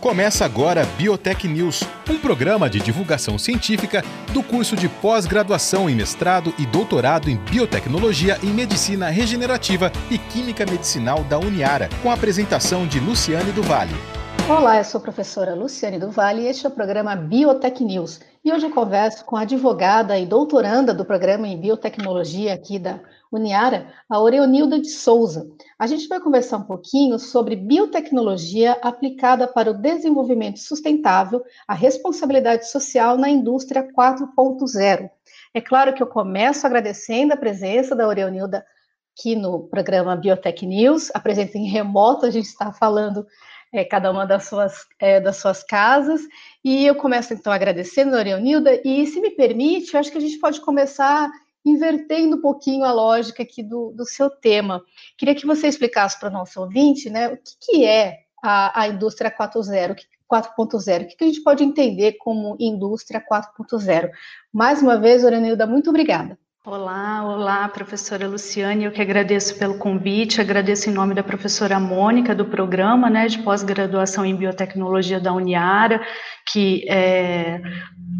Começa agora Biotech News, um programa de divulgação científica do curso de pós-graduação em mestrado e doutorado em biotecnologia e medicina regenerativa e química medicinal da Uniara, com a apresentação de Luciane do Vale. Olá, eu sou a professora Luciane do Vale e este é o programa Biotech News. E hoje eu converso com a advogada e doutoranda do programa em biotecnologia aqui da Uniara, a Oreonilda de Souza. A gente vai conversar um pouquinho sobre biotecnologia aplicada para o desenvolvimento sustentável, a responsabilidade social na indústria 4.0. É claro que eu começo agradecendo a presença da Oreonilda aqui no programa Biotech News, a presença em remoto, a gente está falando é, cada uma das suas, é, das suas casas, e eu começo então agradecendo a Oreonilda, e se me permite, eu acho que a gente pode começar invertendo um pouquinho a lógica aqui do, do seu tema. Queria que você explicasse para o nosso ouvinte né, o que, que é a, a indústria 4.0, 4.0, o que, a gente pode entender como indústria 4.0. Mais uma vez, Orenilda, muito obrigada. Olá, olá, professora Luciane, eu que agradeço pelo convite, agradeço em nome da professora Mônica, do programa né, de pós-graduação em biotecnologia da Uniara, que é,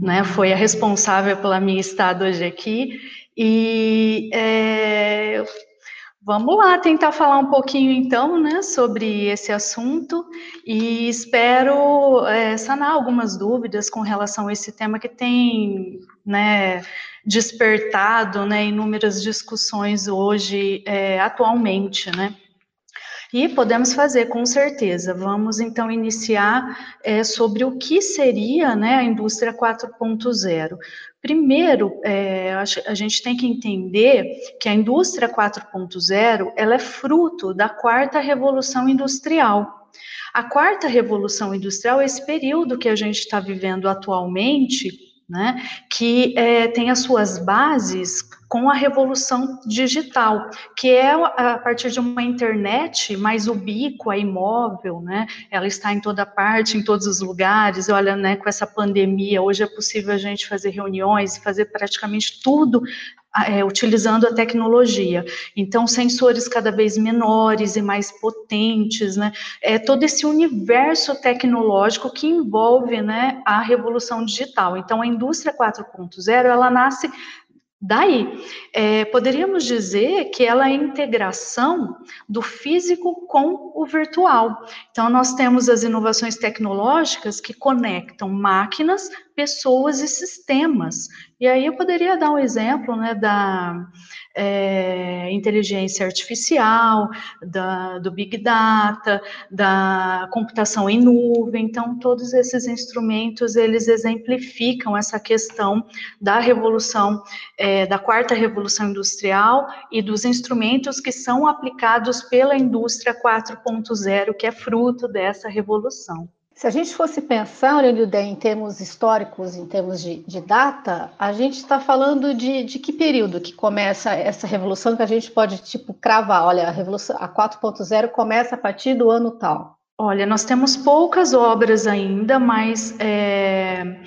né, foi a responsável pela minha estada hoje aqui, e é, vamos lá tentar falar um pouquinho então, né, sobre esse assunto e espero é, sanar algumas dúvidas com relação a esse tema que tem, né, despertado, né, inúmeras discussões hoje, é, atualmente, né. E podemos fazer, com certeza. Vamos então iniciar é, sobre o que seria né, a indústria 4.0. Primeiro, é, a gente tem que entender que a indústria 4.0 ela é fruto da quarta revolução industrial. A quarta revolução industrial é esse período que a gente está vivendo atualmente, né, que é, tem as suas bases com a revolução digital, que é a partir de uma internet mais ubíqua, imóvel, né? Ela está em toda parte, em todos os lugares. Olha, né, com essa pandemia, hoje é possível a gente fazer reuniões, fazer praticamente tudo é, utilizando a tecnologia. Então, sensores cada vez menores e mais potentes, né? É todo esse universo tecnológico que envolve, né, a revolução digital. Então, a indústria 4.0 ela nasce Daí, é, poderíamos dizer que ela é a integração do físico com o virtual. Então, nós temos as inovações tecnológicas que conectam máquinas, pessoas e sistemas. E aí eu poderia dar um exemplo né, da é, inteligência artificial, da, do Big Data, da computação em nuvem. Então, todos esses instrumentos, eles exemplificam essa questão da revolução, é, da quarta revolução industrial e dos instrumentos que são aplicados pela indústria 4.0, que é fruto dessa revolução. Se a gente fosse pensar, Aurelio em termos históricos, em termos de, de data, a gente está falando de, de que período que começa essa revolução que a gente pode, tipo, cravar, olha, a revolução, a 4.0 começa a partir do ano tal. Olha, nós temos poucas obras ainda, mas é,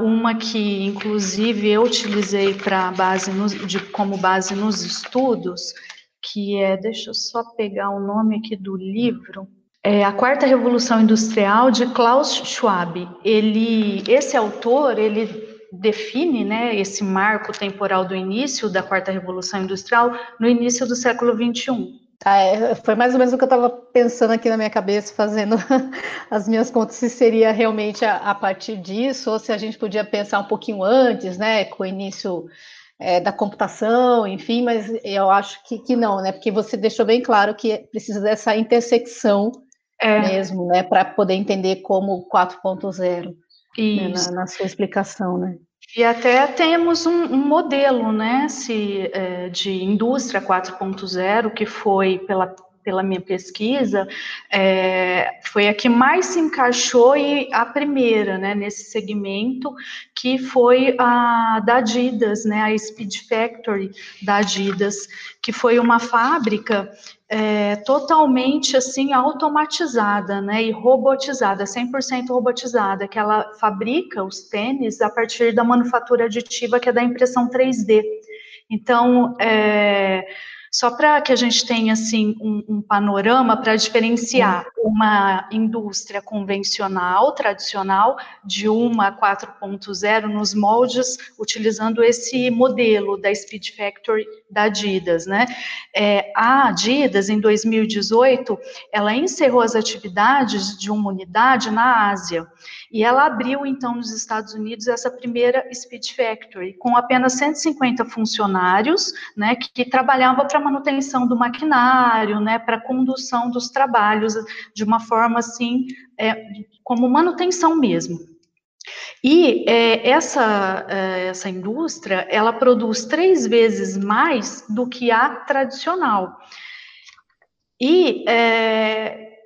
uma que, inclusive, eu utilizei para base no, de, como base nos estudos, que é, deixa eu só pegar o nome aqui do livro, é a quarta revolução industrial de Klaus Schwab. Ele, esse autor, ele define, né, esse marco temporal do início da quarta revolução industrial no início do século 21. Ah, é, foi mais ou menos o que eu estava pensando aqui na minha cabeça, fazendo as minhas contas, se seria realmente a, a, partir disso, ou se a gente podia pensar um pouquinho antes, né, com o início é, da computação, enfim, mas eu acho que, que não, né, porque você deixou bem claro que precisa dessa intersecção é. mesmo, né, para poder entender como 4.0 né, na, na, sua explicação, né? E até temos um, um modelo, né, se, é, de indústria 4.0 que foi pela pela minha pesquisa, é, foi a que mais se encaixou e a primeira, né, nesse segmento, que foi a da Adidas, né, a Speed Factory da Adidas, que foi uma fábrica é, totalmente assim automatizada, né, e robotizada, 100% robotizada, que ela fabrica os tênis a partir da manufatura aditiva que é da impressão 3D. Então, é, Só para que a gente tenha assim um, um panorama para diferenciar uma indústria convencional, tradicional, de uma 4.0 nos moldes, utilizando esse modelo da Speed Factory da Adidas, né? É, a Adidas, em 2018, ela encerrou as atividades de uma unidade na Ásia e ela abriu então nos Estados Unidos essa primeira Speed Factory com apenas 150 funcionários, né, que, que trabalhavam para manutenção do maquinário, né, para condução dos trabalhos de uma forma assim, é, como manutenção mesmo. E é, essa, é, essa indústria, ela produz três vezes mais do que a tradicional. E é,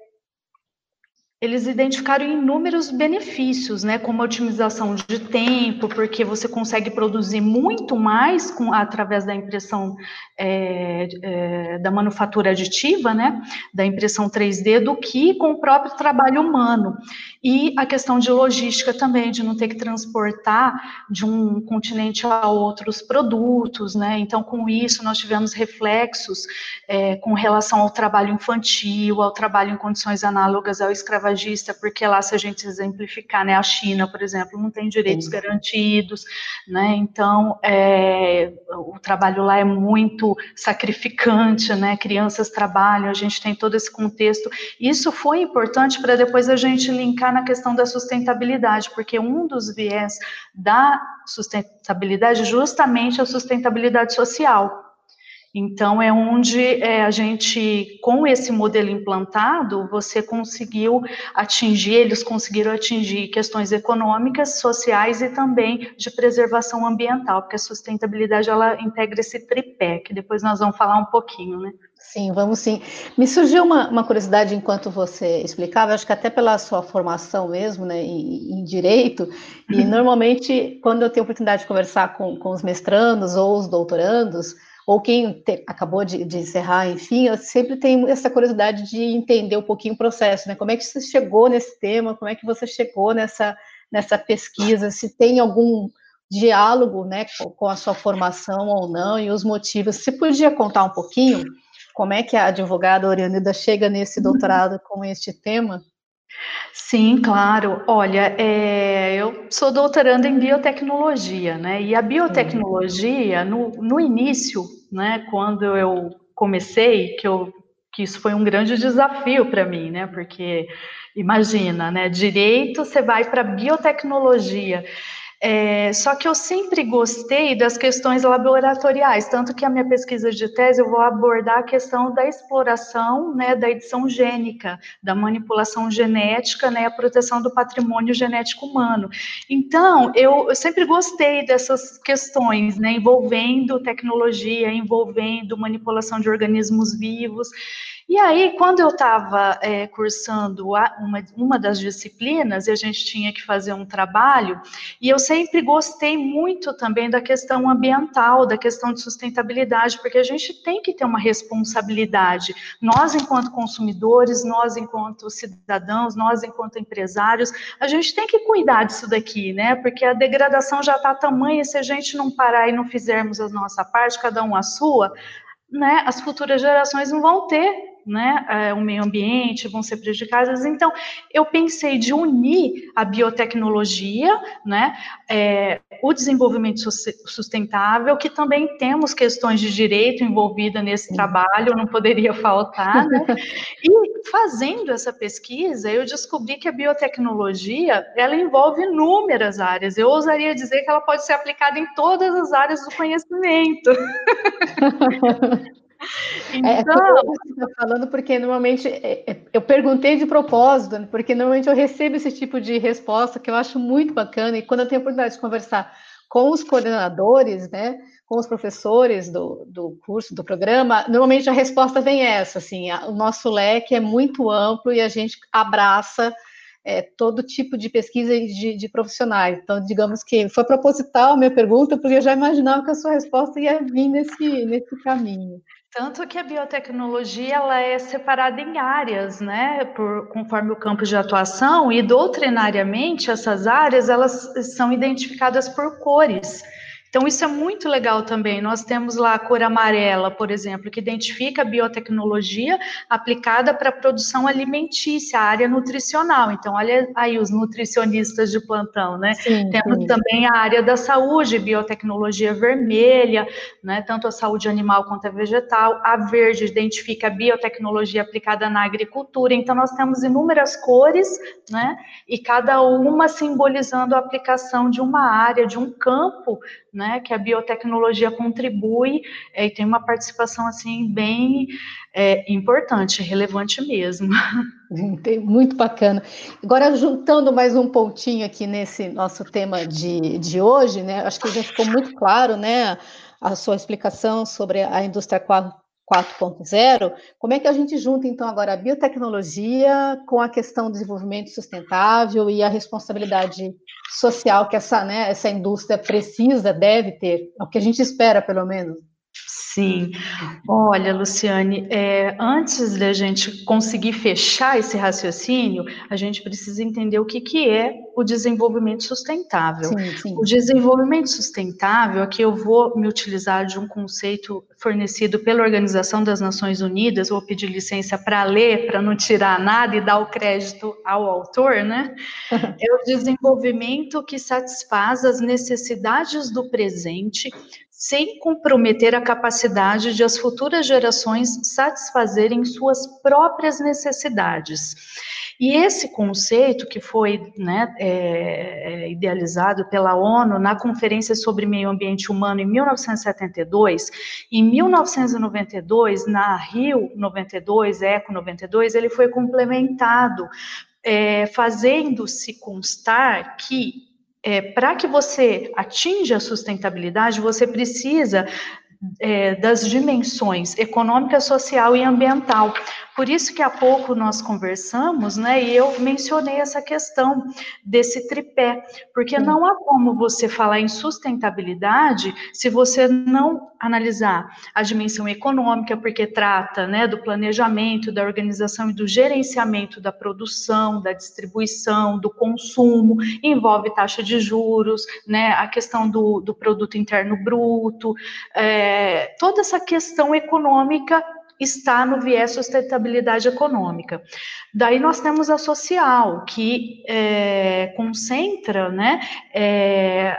eles identificaram inúmeros benefícios, né, como a otimização de tempo, porque você consegue produzir muito mais com, através da impressão é, é, da manufatura aditiva, né, da impressão 3D, do que com o próprio trabalho humano. E a questão de logística também, de não ter que transportar de um continente a outros produtos, né, então com isso nós tivemos reflexos é, com relação ao trabalho infantil, ao trabalho em condições análogas ao escravagismo, porque lá, se a gente exemplificar, né, a China, por exemplo, não tem direitos Sim. garantidos, né, então é, o trabalho lá é muito sacrificante, né, crianças trabalham, a gente tem todo esse contexto. Isso foi importante para depois a gente linkar na questão da sustentabilidade, porque um dos viés da sustentabilidade é justamente a sustentabilidade social. Então, é onde é, a gente, com esse modelo implantado, você conseguiu atingir, eles conseguiram atingir questões econômicas, sociais e também de preservação ambiental, porque a sustentabilidade, ela integra esse tripé, que depois nós vamos falar um pouquinho, né? Sim, vamos sim. Me surgiu uma, uma, curiosidade enquanto você explicava, acho que até pela sua formação mesmo, né, em, em direito, e normalmente, quando eu tenho oportunidade de conversar com, com os mestrandos ou os doutorandos, ou quem te, acabou de, de, encerrar, enfim, eu sempre tenho essa curiosidade de entender um pouquinho o processo, né? Como é que você chegou nesse tema, como é que você chegou nessa, nessa pesquisa, se tem algum diálogo, né, com, a sua formação ou não, e os motivos. Você podia contar um pouquinho como é que a advogada Orianida chega nesse doutorado com este tema? Sim, claro. Olha, é, eu sou doutoranda em biotecnologia, né? E a biotecnologia, no, no início, né, quando eu comecei, que, eu, que isso foi um grande desafio para mim, né? Porque imagina, né? Direito, você vai para biotecnologia. É, só que eu sempre gostei das questões laboratoriais, tanto que a minha pesquisa de tese eu vou abordar a questão da exploração, né, da edição gênica, da manipulação genética, né, a proteção do patrimônio genético humano. Então, eu, eu sempre gostei dessas questões, né, envolvendo tecnologia, envolvendo manipulação de organismos vivos. E aí, quando eu estava é, cursando uma, uma das disciplinas, a gente tinha que fazer um trabalho, e eu sempre gostei muito também da questão ambiental, da questão de sustentabilidade, porque a gente tem que ter uma responsabilidade. Nós, enquanto consumidores, nós, enquanto cidadãos, nós, enquanto empresários, a gente tem que cuidar disso daqui, né? Porque a degradação já está tamanha, se a gente não parar e não fizermos a nossa parte, cada um a sua, né, as futuras gerações não vão ter né, é, o meio ambiente, vão ser prejudicadas. Então, eu pensei de unir a biotecnologia, né, é, o desenvolvimento sustentável, que também temos questões de direito envolvida nesse trabalho, não poderia faltar, né? E fazendo essa pesquisa, eu descobri que a biotecnologia, ela envolve inúmeras áreas. Eu ousaria dizer que ela pode ser aplicada em todas as áreas do conhecimento. É, é então, é, você está falando porque normalmente é, eu perguntei de propósito, né, porque normalmente eu recebo esse tipo de resposta que eu acho muito bacana e quando eu tenho a oportunidade de conversar com os coordenadores, né, com os professores do, do curso, do programa, normalmente a resposta vem essa, assim, a, o nosso leque é muito amplo e a gente abraça é, todo tipo de pesquisa de, de, profissionais. Então, digamos que foi proposital a minha pergunta, porque eu já imaginava que a sua resposta ia vir nesse, nesse caminho. Tanto que a biotecnologia ela é separada em áreas, né, por, conforme o campo de atuação, e doutrinariamente essas áreas elas são identificadas por cores. Então, isso é muito legal também. Nós temos lá a cor amarela, por exemplo, que identifica a biotecnologia aplicada para a produção alimentícia, a área nutricional. Então, olha aí os nutricionistas de plantão, né? Sim, temos sim. também a área da saúde, biotecnologia vermelha, né? Tanto a saúde animal quanto a vegetal. A verde identifica a biotecnologia aplicada na agricultura. Então, nós temos inúmeras cores, né? E cada uma simbolizando a aplicação de uma área, de um campo, né? Que a biotecnologia contribui é, e tem uma participação assim bem é, importante, relevante mesmo. Muito bacana. Agora, juntando mais um pontinho aqui nesse nosso tema de, de hoje, né? Acho que já ficou muito claro, né? A sua explicação sobre a indústria 4.0, como é que a gente junta, então, agora a biotecnologia com a questão do desenvolvimento sustentável e a responsabilidade social que essa, né, essa indústria precisa, deve ter, é o que a gente espera, pelo menos? Sim, olha, Luciane, é, antes da gente conseguir fechar esse raciocínio, a gente precisa entender o que, que é o desenvolvimento sustentável. Sim, sim. O desenvolvimento sustentável, aqui eu vou me utilizar de um conceito fornecido pela Organização das Nações Unidas, vou pedir licença para ler, para não tirar nada e dar o crédito ao autor, né? é o desenvolvimento que satisfaz as necessidades do presente sem comprometer a capacidade de as futuras gerações satisfazerem suas próprias necessidades. E esse conceito, que foi né, é, é idealizado pela ONU na Conferência sobre Meio Ambiente Humano em 1972, em 1992, na Rio 92, Eco 92, ele foi complementado, é, fazendo-se constar que é, para que você atinja a sustentabilidade, você precisa é, das dimensões econômica, social e ambiental. Por isso que há pouco nós conversamos, né, e eu mencionei essa questão desse tripé, porque não há como você falar em sustentabilidade se você não analisar a dimensão econômica, porque trata, né, do planejamento, da organização e do gerenciamento da produção, da distribuição, do consumo, envolve taxa de juros, né, a questão do, do produto interno bruto, é, toda essa questão econômica está no viés sustentabilidade econômica. Daí nós temos a social, que é, concentra né, é,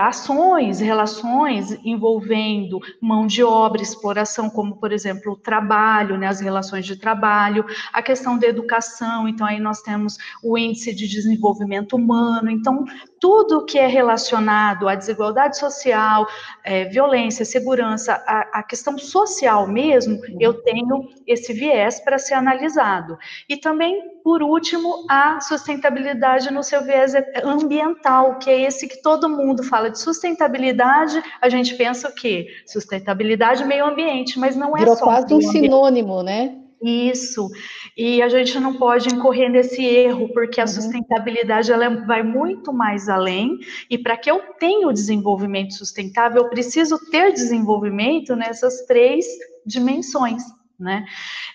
ações, relações envolvendo mão de obra, exploração, como, por exemplo, o trabalho, né, as relações de trabalho, a questão da educação, então aí nós temos o índice de desenvolvimento humano, então tudo que é relacionado à desigualdade social, é, violência, segurança, a, a, questão social mesmo, eu tenho esse viés para ser analisado. E também, por último, a sustentabilidade no seu viés ambiental, que é esse que todo mundo fala de sustentabilidade, a gente pensa o quê? Sustentabilidade meio ambiente, mas não é Virou só. quase um sinônimo, né? Isso, e a gente não pode incorrer nesse erro, porque a uhum. sustentabilidade ela vai muito mais além, e para que eu tenha o desenvolvimento sustentável, eu preciso ter desenvolvimento nessas três dimensões né?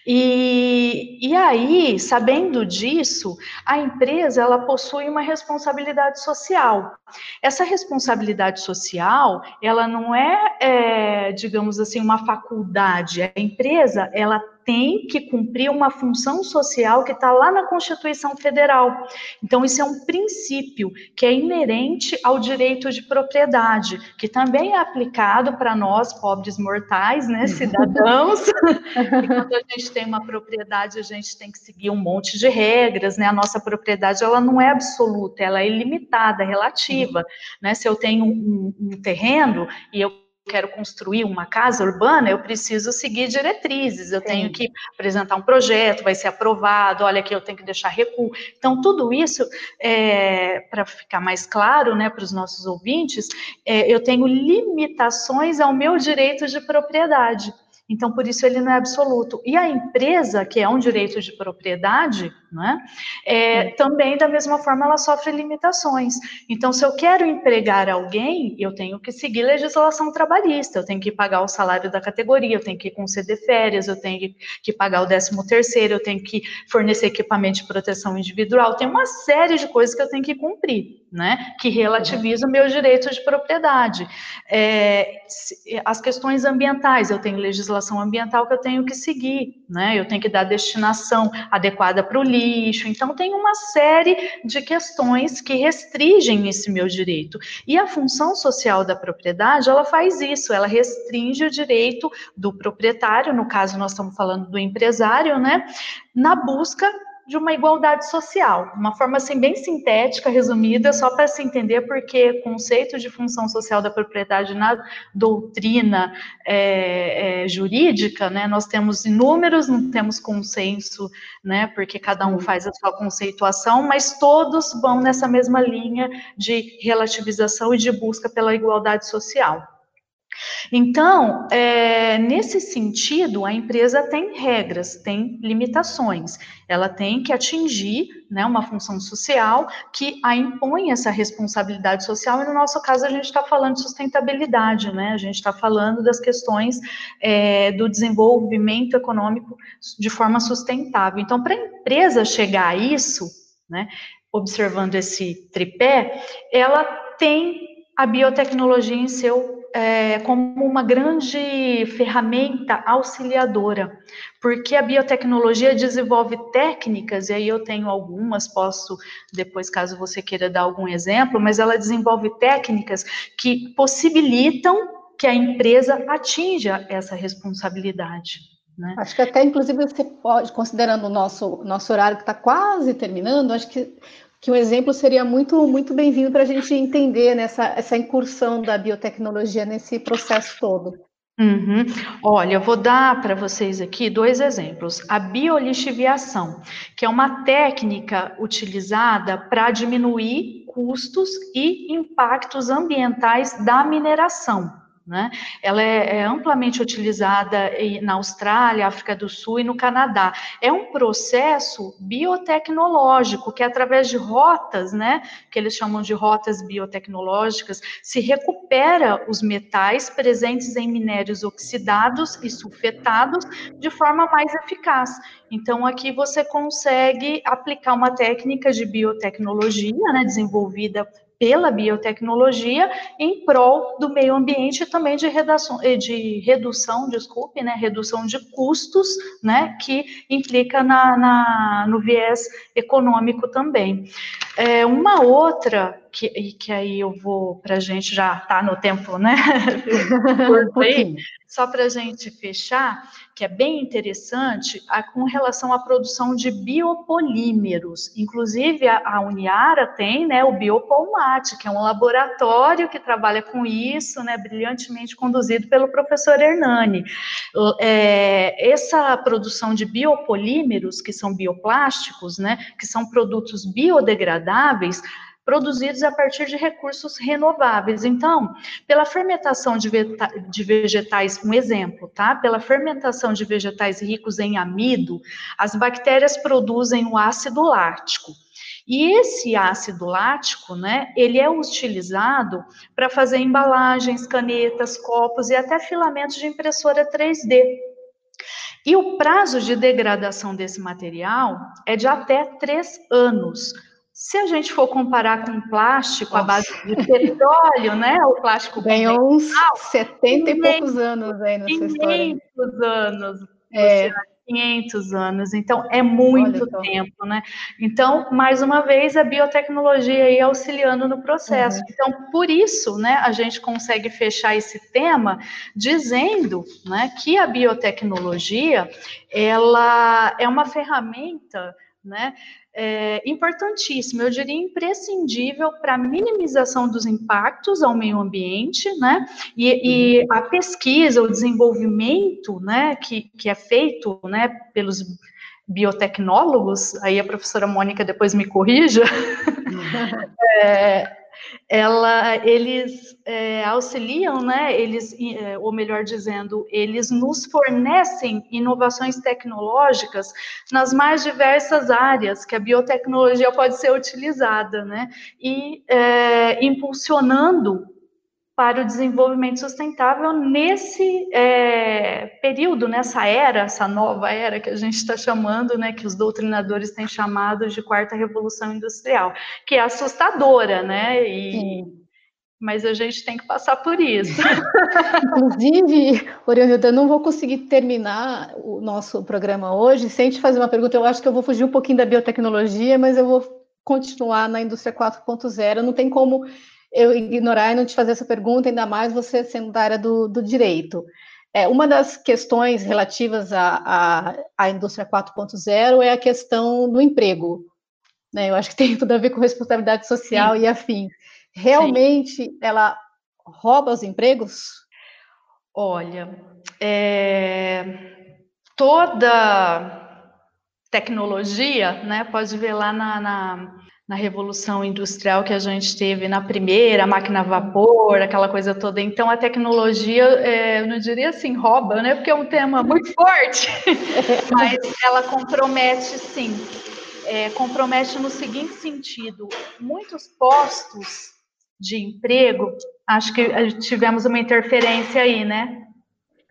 E, e aí, sabendo disso, a empresa ela possui uma responsabilidade social. Essa responsabilidade social, ela não é, é digamos assim, uma faculdade. A empresa, ela tem que cumprir uma função social que está lá na Constituição Federal. Então, isso é um princípio que é inerente ao direito de propriedade, que também é aplicado para nós, pobres mortais, né, cidadãos. e quando a gente tem uma propriedade, a gente tem que seguir um monte de regras, né? A nossa propriedade, ela não é absoluta, ela é ilimitada, relativa, né? Se eu tenho um, um terreno e eu quero construir uma casa urbana, eu preciso seguir diretrizes, eu Sim. tenho que apresentar um projeto, vai ser aprovado, olha aqui, eu tenho que deixar recuo. Então, tudo isso, é, para ficar mais claro né, para os nossos ouvintes, é, eu tenho limitações ao meu direito de propriedade. Então, por isso ele não é absoluto. E a empresa, que é um direito de propriedade, né? É, também, da mesma forma, ela sofre limitações. Então, se eu quero empregar alguém, eu tenho que seguir legislação trabalhista, eu tenho que pagar o salário da categoria, eu tenho que conceder férias, eu tenho que pagar o décimo terceiro, eu tenho que fornecer equipamento de proteção individual, tem uma série de coisas que eu tenho que cumprir, né? Que relativiza o meu direito de propriedade. É, as questões ambientais, eu tenho legislação ambiental que eu tenho que seguir, né? Eu tenho que dar destinação adequada para o lixo, lixo. Então, tem uma série de questões que restringem esse meu direito. E a função social da propriedade, ela faz isso, ela restringe o direito do proprietário, no caso, nós estamos falando do empresário, né, na busca de uma igualdade social, uma forma assim bem sintética, resumida, só para se entender porque conceito de função social da propriedade na doutrina é, é, jurídica, né, nós temos inúmeros, não temos consenso, né, porque cada um faz a sua conceituação, mas todos vão nessa mesma linha de relativização e de busca pela igualdade social. Então, é, nesse sentido, a empresa tem regras, tem limitações. Ela tem que atingir né, uma função social que a impõe essa responsabilidade social, e no nosso caso a gente está falando de sustentabilidade, né? A gente está falando das questões é, do desenvolvimento econômico de forma sustentável. Então, para a empresa chegar a isso, né, observando esse tripé, ela tem a biotecnologia em seu é, como uma grande ferramenta auxiliadora, porque a biotecnologia desenvolve técnicas, e aí eu tenho algumas, posso depois, caso você queira dar algum exemplo, mas ela desenvolve técnicas que possibilitam que a empresa atinja essa responsabilidade. Né? Acho que até, inclusive, você pode, considerando o nosso, nosso horário que está quase terminando, acho que que um exemplo seria muito, muito bem-vindo para a gente entender nessa, essa incursão da biotecnologia nesse processo todo. Uhum. Olha, eu vou dar para vocês aqui dois exemplos. A biolixiviação, que é uma técnica utilizada para diminuir custos e impactos ambientais da mineração. Né? Ela é, é, amplamente utilizada na Austrália, África do Sul e no Canadá. É um processo biotecnológico que, através de rotas, né, que eles chamam de rotas biotecnológicas, se recupera os metais presentes em minérios oxidados e sulfetados de forma mais eficaz. Então, aqui você consegue aplicar uma técnica de biotecnologia, né, desenvolvida pela biotecnologia em prol do meio ambiente e também de, redação, eh, de redução, desculpe, né, redução de custos, né, que implica na, na no viés econômico também. É, uma outra, que, que aí eu vou, para a gente já tá no tempo, né, um só para a gente fechar, que é bem interessante, a, com relação à produção de biopolímeros. Inclusive, a, a Uniara tem né, o Biopolmate, que é um laboratório que trabalha com isso, né, brilhantemente conduzido pelo professor Hernani. É, essa produção de biopolímeros, que são bioplásticos, né, que são produtos biodegradáveis, produzidos a partir de recursos renováveis. Então, pela fermentação de, de, vegetais, um exemplo, tá? Pela fermentação de vegetais ricos em amido, as bactérias produzem o ácido lático. E esse ácido lático, né, ele é utilizado para fazer embalagens, canetas, copos e até filamentos de impressora 3D. E o prazo de degradação desse material é de até três anos. Se a gente for comparar com plástico à base de petróleo, né? O plástico ganhou uns 70 e poucos anos aí nessa 500 história. 500 anos. É. 500 anos, então é muito tempo, né? Então, mais uma vez, a biotecnologia aí auxiliando no processo. Uhum. Então, por isso, né, a gente consegue fechar esse tema dizendo, né, que a biotecnologia, ela é uma ferramenta, né, é, importantíssimo, eu diria imprescindível para a minimização dos impactos ao meio ambiente, né? E, e, a pesquisa, o desenvolvimento, né, que, que é feito, né, pelos biotecnólogos, aí a professora Mônica depois me corrija, é, ela, eles é, auxiliam, né? Eles, é, ou melhor dizendo, eles nos fornecem inovações tecnológicas nas mais diversas áreas que a biotecnologia pode ser utilizada, né? E é, impulsionando para o desenvolvimento sustentável nesse é, período, nessa era, essa nova era que a gente está chamando, né, que os doutrinadores têm chamado de quarta revolução industrial, que é assustadora, né? E, mas a gente tem que passar por isso. Inclusive, Oriolda, eu não vou conseguir terminar o nosso programa hoje sem te fazer uma pergunta. Eu acho que eu vou fugir um pouquinho da biotecnologia, mas eu vou continuar na indústria 4.0. Não tem como eu ignorar e não te fazer essa pergunta, ainda mais você sendo da área do, do direito. É, uma das questões relativas à, à, à indústria 4.0 é a questão do emprego. Né? Eu acho que tem tudo a ver com responsabilidade social Sim. e afim. Realmente Sim. ela rouba os empregos? Olha, é, toda tecnologia, né, pode ver lá na, na na revolução industrial que a gente teve na primeira, máquina a vapor, aquela coisa toda. Então, a tecnologia, é, eu não diria assim, rouba, né? Porque é um tema muito forte, mas ela compromete, sim. É, compromete no seguinte sentido: muitos postos de emprego, acho que tivemos uma interferência aí, né?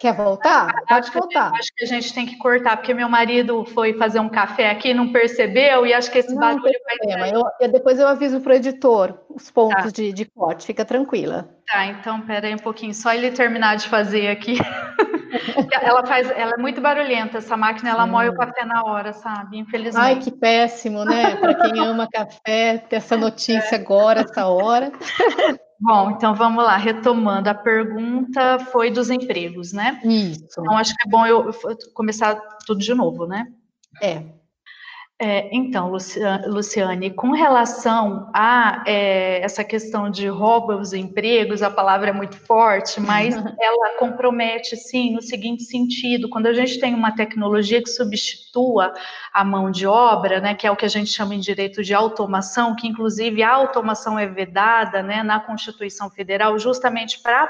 Quer voltar? Pode voltar. acho que a gente tem que cortar, porque meu marido foi fazer um café aqui, não percebeu, e acho que esse não, barulho vai sair. Eu, eu, depois eu aviso para o editor os pontos tá. de, de corte, fica tranquila. Tá, então peraí um pouquinho, só ele terminar de fazer aqui. ela faz, ela é muito barulhenta, essa máquina, ela hum. moe o café na hora, sabe? Infelizmente. Ai, que péssimo, né? Para quem ama café, ter essa notícia é. agora, essa hora. Bom, então vamos lá, retomando, a pergunta foi dos empregos, né? Isso. Então acho que é bom eu começar tudo de novo, né? É. É, então, Luciane, com relação a é, essa questão de roubo aos empregos, a palavra é muito forte, mas ela compromete, sim, no seguinte sentido: quando a gente tem uma tecnologia que substitua a mão de obra, né, que é o que a gente chama em direito de automação, que inclusive a automação é vedada né, na Constituição Federal, justamente para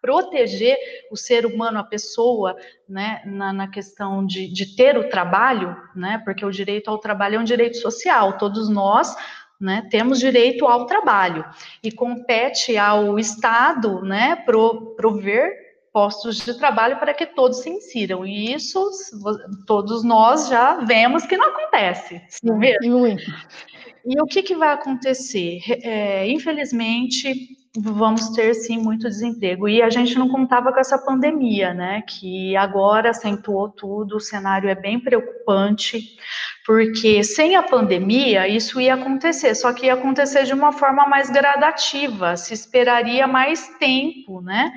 proteger o ser humano, a pessoa, né, na, na questão de, de, ter o trabalho, né, porque o direito ao trabalho é um direito social, todos nós, né, temos direito ao trabalho, e compete ao Estado, né, pro, prover postos de trabalho para que todos se insiram, e isso todos nós já vemos que não acontece, Sim, muito. E o que, que vai acontecer? É, infelizmente, vamos ter sim muito desemprego. E a gente não contava com essa pandemia, né? Que agora acentuou tudo, o cenário é bem preocupante, porque sem a pandemia isso ia acontecer, só que ia acontecer de uma forma mais gradativa, se esperaria mais tempo, né?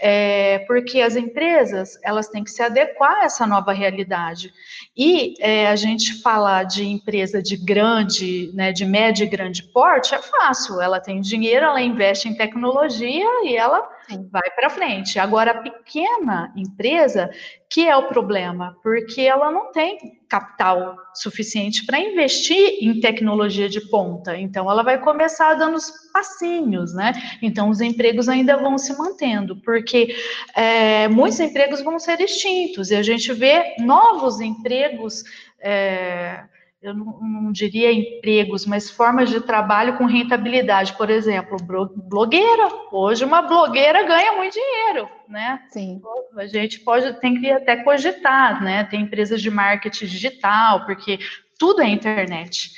É, porque as empresas elas têm que se adequar a essa nova realidade. E é, a gente falar de empresa de grande, né, de médio e grande porte é fácil. Ela tem dinheiro, ela investe em tecnologia e ela Sim. vai para frente. Agora, a pequena empresa, que é o problema, porque ela não tem capital suficiente para investir em tecnologia de ponta. Então, ela vai começar dando os passinhos, né? Então, os empregos ainda vão se mantendo, porque é, muitos empregos vão ser extintos e a gente vê novos empregos. É, eu não, não, diria empregos, mas formas de trabalho com rentabilidade. Por exemplo, blogueira. Hoje uma blogueira ganha muito dinheiro, né? Sim. A gente pode, tem que até cogitar, né? Tem empresas de marketing digital, porque tudo é internet.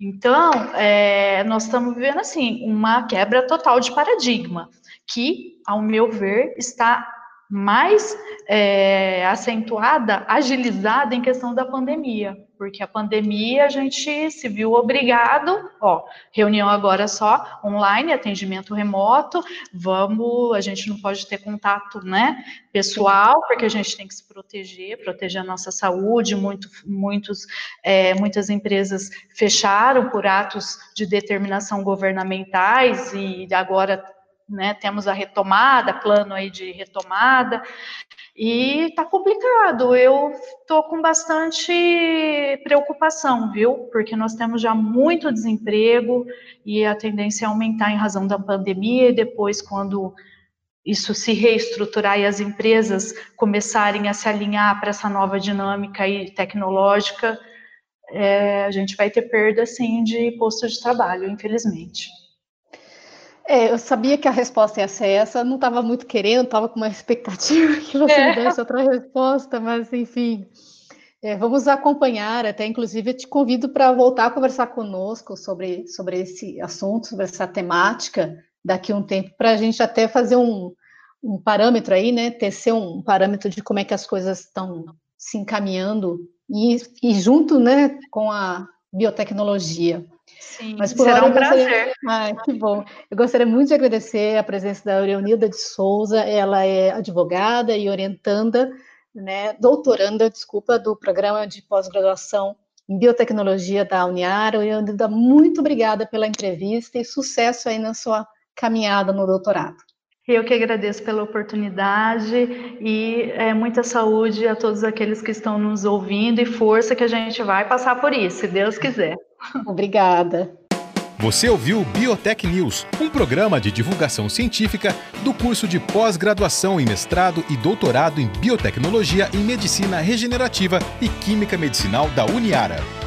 Então, é, nós estamos vivendo assim uma quebra total de paradigma, que, ao meu ver, está mais é, acentuada, agilizada em questão da pandemia, porque a pandemia a gente se viu obrigado, ó, reunião agora só online, atendimento remoto, vamos, a gente não pode ter contato, né, pessoal, porque a gente tem que se proteger, proteger a nossa saúde, muito, muitos, é, muitas empresas fecharam por atos de determinação governamentais e agora né, temos a retomada, plano aí de retomada, e tá complicado. Eu tô com bastante preocupação, viu? Porque nós temos já muito desemprego e a tendência é aumentar em razão da pandemia e depois quando isso se reestruturar e as empresas começarem a se alinhar para essa nova dinâmica e tecnológica, é, a gente vai ter perda, sim, de posto de trabalho, infelizmente. É, eu sabia que a resposta ia ser essa, não estava muito querendo, estava com uma expectativa que você é. me desse outra resposta, mas enfim, é, vamos acompanhar, até inclusive eu te convido para voltar a conversar conosco sobre, sobre esse assunto, sobre essa temática, daqui a um tempo, para a gente até fazer um, um parâmetro aí, né, tecer um parâmetro de como é que as coisas estão se encaminhando e, e junto, né, com a biotecnologia. Sim, Mas por será um gostaria... prazer. Ai, que bom. Eu gostaria muito de agradecer a presença da Aureonilda de Souza, ela é advogada e orientanda, né, doutoranda, desculpa, do programa de pós-graduação em biotecnologia da Uniara. Aureonilda, muito obrigada pela entrevista e sucesso aí na sua caminhada no doutorado. Eu que agradeço pela oportunidade e é, muita saúde a todos aqueles que estão nos ouvindo e força que a gente vai passar por isso, se Deus quiser. Obrigada. Você ouviu Biotech News, um programa de divulgação científica do curso de pós-graduação em mestrado e doutorado em biotecnologia em medicina regenerativa e química medicinal da Uniara.